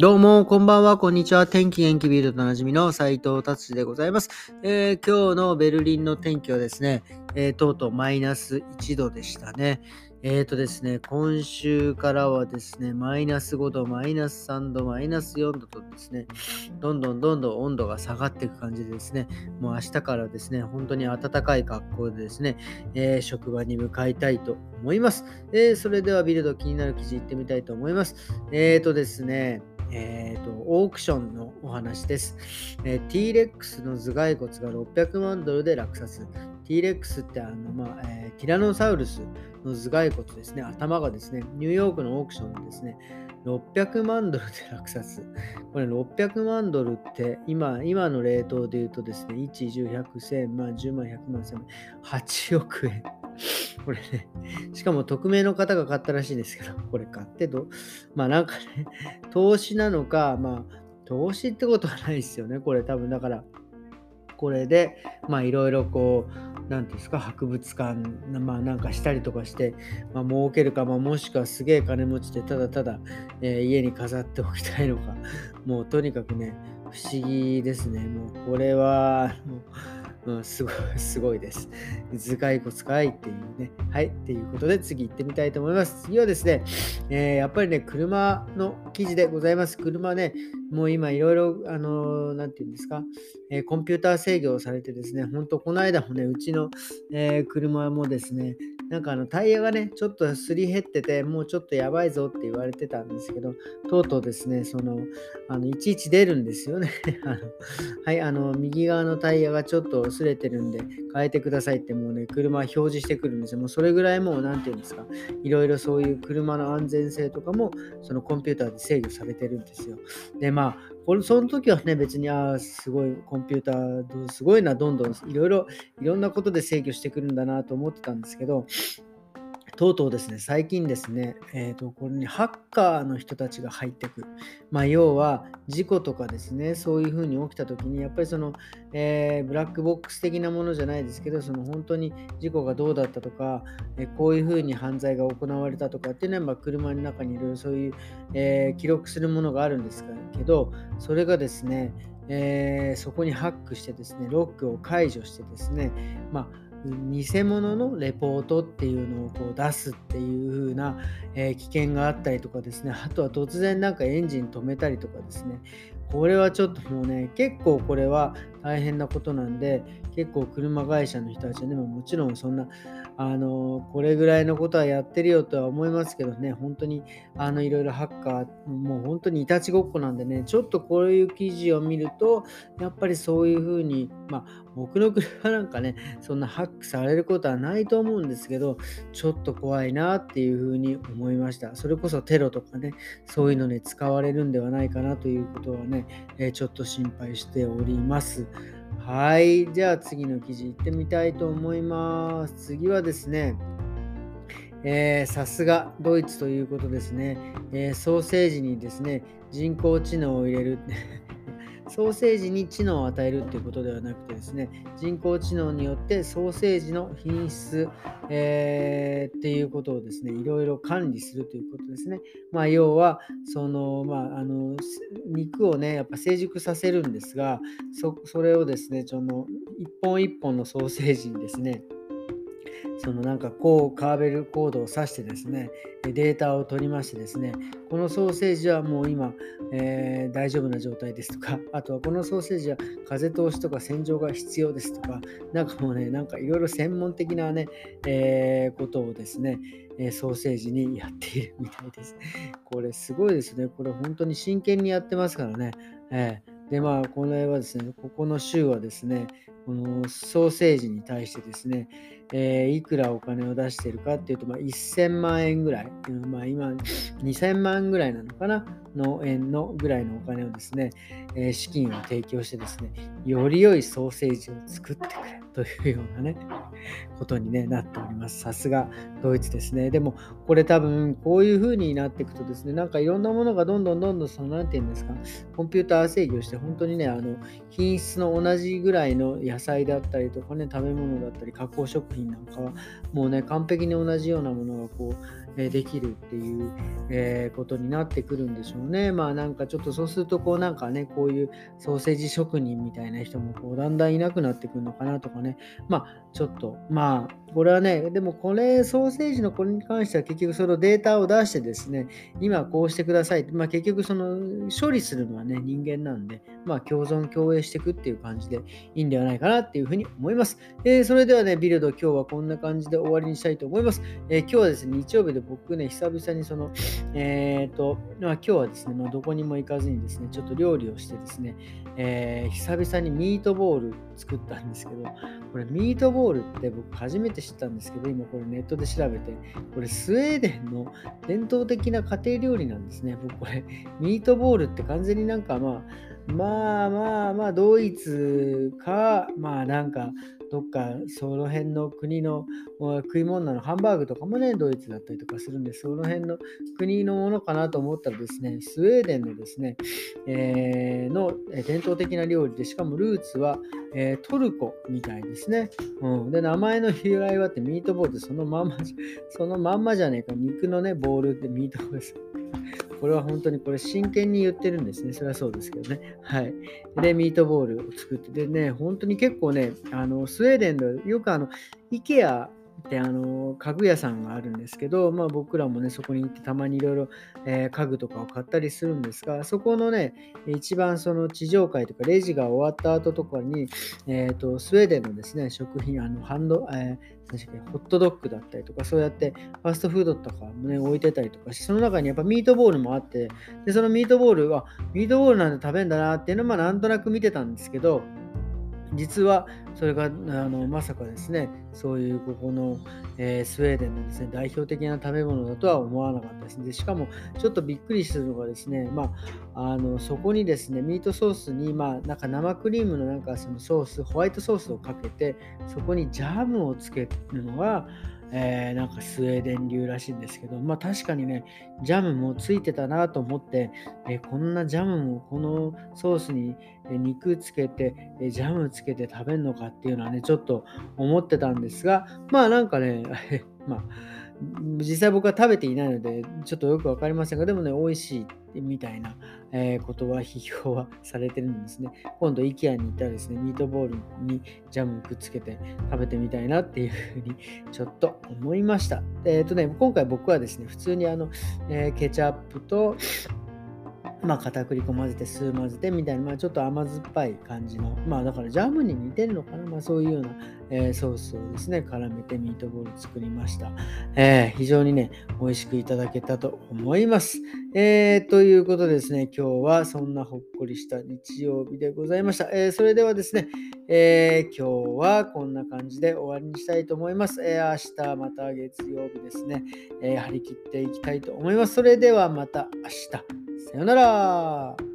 どうも、こんばんは、こんにちは。天気元気ビルドとなじみの斉藤達でございます、えー、今日のベルリンの天気はですね、えー、とうとうマイナス1度でしたね。えーとですね、今週からはですね、マイナス5度、マイナス3度、マイナス4度とですね、どんどんどんどん温度が下がっていく感じでですね、もう明日からですね、本当に暖かい格好でですね、えー、職場に向かいたいと思います。えー、それではビルド気になる記事いってみたいと思います。えーとですね、えーと、オークションのお話です。えー、T-Rex の頭蓋骨が600万ドルで落札。T-Rex ってあの、まあえー、ティラノサウルスの頭蓋骨ですね、頭がですね、ニューヨークのオークションですね、600万ドルで落札。これ600万ドルって今、今のレートで言うとですね、1、10、100、1000万、10万、100万、1000万、8億円。これね、しかも匿名の方が買ったらしいんですけど、これ買ってど、まあなんかね、投資なのか、まあ、投資ってことはないですよね、これ多分だから、これで、まあいろいろこう、なんですか、博物館、まあなんかしたりとかして、まあ儲けるか、まあもしくはすげえ金持ちで、ただただ、えー、家に飾っておきたいのか、もうとにかくね、不思議ですね。もうこれは、もううん、すごい、すごいです。頭蓋骨かいっていうね。はい。っていうことで次行ってみたいと思います。次はですね、えー、やっぱりね、車の記事でございます。車ね、もう今いろいろ、あの、なんて言うんですか、えー、コンピューター制御をされてですね、ほんとこの間もね、うちの、えー、車もですね、なんかあのタイヤがね、ちょっとすり減ってて、もうちょっとやばいぞって言われてたんですけど、とうとうですね、その、あのいちいち出るんですよね あの。はい、あの、右側のタイヤがちょっと擦れてるんで、変えてくださいってもうね、車表示してくるんですよ。もうそれぐらいもう、なんていうんですか、いろいろそういう車の安全性とかも、そのコンピューターで制御されてるんですよ。で、ま、まこれその時はね、別に、ああ、すごい、コンピューター、すごいな、どんどんいろいろ、いろんなことで制御してくるんだなと思ってたんですけど、とうとうですね、最近ですね、えーと、これにハッカーの人たちが入ってくる。まあ、要は、事故とかですね、そういうふうに起きたときに、やっぱりその、えー、ブラックボックス的なものじゃないですけど、その本当に事故がどうだったとか、えー、こういうふうに犯罪が行われたとかっていうのは、まあ、車の中にいろいろそういう、えー、記録するものがあるんですけど、それがですね、えそこにハックしてですね、ロックを解除してですね、まあ偽物のレポートっていうのをこう出すっていう風な、えー、危険があったりとかですね、あとは突然なんかエンジン止めたりとかですね、これはちょっともうね、結構これは大変なことなんで、結構車会社の人たちはね、もちろんそんな、あの、これぐらいのことはやってるよとは思いますけどね、本当に、あの、いろいろハッカー、もう本当にいたちごっこなんでね、ちょっとこういう記事を見ると、やっぱりそういうふうに、まあ、僕の車なんかね、そんなハックされることはないと思うんですけど、ちょっと怖いなっていうふうに思いました。それこそテロとかね、そういうのに使われるんではないかなということはね、えちょっと心配しております。はい。じゃあ次の記事いってみたいと思います。次はですね、さすがドイツということですね、えー、ソーセージにですね、人工知能を入れる。ソーセージに知能を与えるということではなくてですね、人工知能によってソーセージの品質、えー、っていうことをですね、いろいろ管理するということですね。まあ、要は、その、まあ、あの、肉をね、やっぱ成熟させるんですが、それをですね、その、一本一本のソーセージにですね、そのなんかこうカーベルコードを挿してですね、データを取りましてですね、このソーセージはもう今、えー、大丈夫な状態ですとか、あとはこのソーセージは風通しとか洗浄が必要ですとか、なんかもうね、なんかいろいろ専門的なね、えー、ことをですね、ソーセージにやっているみたいです。これすごいですね。これ本当に真剣にやってますからね。えーで、まあ、この辺はですね、ここの州はですね、このソーセージに対してですね、えー、いくらお金を出しているかっていうと、まあ、1000万円ぐらい、まあ、今2000万ぐらいなのかな？の円のぐらいのお金をですね、えー、資金を提供してですね、より良いソーセージを作ってくれというようなね、ことに、ね、なっております。さすがドイツですね。でも、これ多分こういう風になっていくとですね、なんかいろんなものがどんどんどんどん、その、なんていうんですか、コンピューター制御して、本当にね、あの、品質の同じぐらいの安菜だったりとかね、食べ物だったり、加工食品なんかは、もうね、完璧に同じようなものがこう、えできるっていう、え、ことになってくるんでしょうね。まあなんかちょっとそうするとこうなんかね、こういうソーセージ職人みたいな人もこうだんだんいなくなってくるのかなとかね。まあちょっとまあこれはね、でもこれソーセージのこれに関しては結局そのデータを出してですね、今こうしてください。まあ結局その処理するのはね、人間なんで、まあ共存共栄していくっていう感じでいいんではないかなっていうふうに思います。えー、それではね、ビルド今日はこんな感じで終わりにしたいと思います。えー、今日はですね、日曜日で僕ね、久々にその、えっ、ー、と、まあ、今日はですね、まあ、どこにも行かずにですね、ちょっと料理をしてですね、えー、久々にミートボール作ったんですけど、これミートボールって僕初めて知ったんですけど、今これネットで調べて、これスウェーデンの伝統的な家庭料理なんですね。僕これ、ミートボールって完全になんかまあ、まあまあまあ、ドイツか、まあなんか、どっかその辺の国の食い物なの、ハンバーグとかもね、ドイツだったりとかするんで、その辺の国のものかなと思ったらですね、スウェーデンのですね、えー、の伝統的な料理で、しかもルーツは、えー、トルコみたいですね。うん、で、名前の由来はってミートボールそのまんま、そのまんまじゃねえか、肉のね、ボールってミートボールです。これは本当にこれ真剣に言ってるんですね。それはそうですけどね。はい。で、ミートボールを作って、でね、本当に結構ね、あの、スウェーデンの、よくあの、IKEA ってあの家具屋さんがあるんですけど、まあ、僕らもねそこに行ってたまにいろいろ家具とかを買ったりするんですがそこのね一番その地上階とかレジが終わった後とかに、えーと、スウェーデンのですね食品あのハンド、えーホットドッグだったりとか、そうやってファストフードとかもね、置いてたりとかして、その中にやっぱミートボールもあって、で、そのミートボールは、ミートボールなんで食べんだなっていうのは、まあなんとなく見てたんですけど、実はそれがあのまさかですね、そういうここの、えー、スウェーデンのですね、代表的な食べ物だとは思わなかったです。でしかもちょっとびっくりするのがですね、まあ、あのそこにですね、ミートソースに、まあ、なんか生クリームのなんかそのソース、ホワイトソースをかけて、そこにジャムをつけるのが、えー、なんかスウェーデン流らしいんですけど、まあ確かにね、ジャムもついてたなと思って、えー、こんなジャムもこのソースに肉つけて、えジャムつけて食べるのかっていうのはね、ちょっと思ってたんですが、まあなんかね、まあ実際僕は食べていないので、ちょっとよくわかりませんが、でもね、美味しいみたいな、え、ことは批評はされてるんですね。今度、IKEA に行ったらですね、ミートボールにジャムくっつけて食べてみたいなっていうふうにちょっと思いました。えっ、ー、とね、今回僕はですね、普通にあの、えー、ケチャップと、まあ、片栗粉混ぜて酢混ぜてみたいな、まあ、ちょっと甘酸っぱい感じの、まあ、だからジャムに似てるのかな、まあ、そういうような、えー、ソースをですね、絡めてミートボール作りました。えー、非常にね、美味しくいただけたと思います。えー、ということでですね、今日はそんなほっこりした日曜日でございました。えー、それではですね、えー、今日はこんな感じで終わりにしたいと思います。えー、明日また月曜日ですね、え、張り切っていきたいと思います。それではまた明日。さよなら。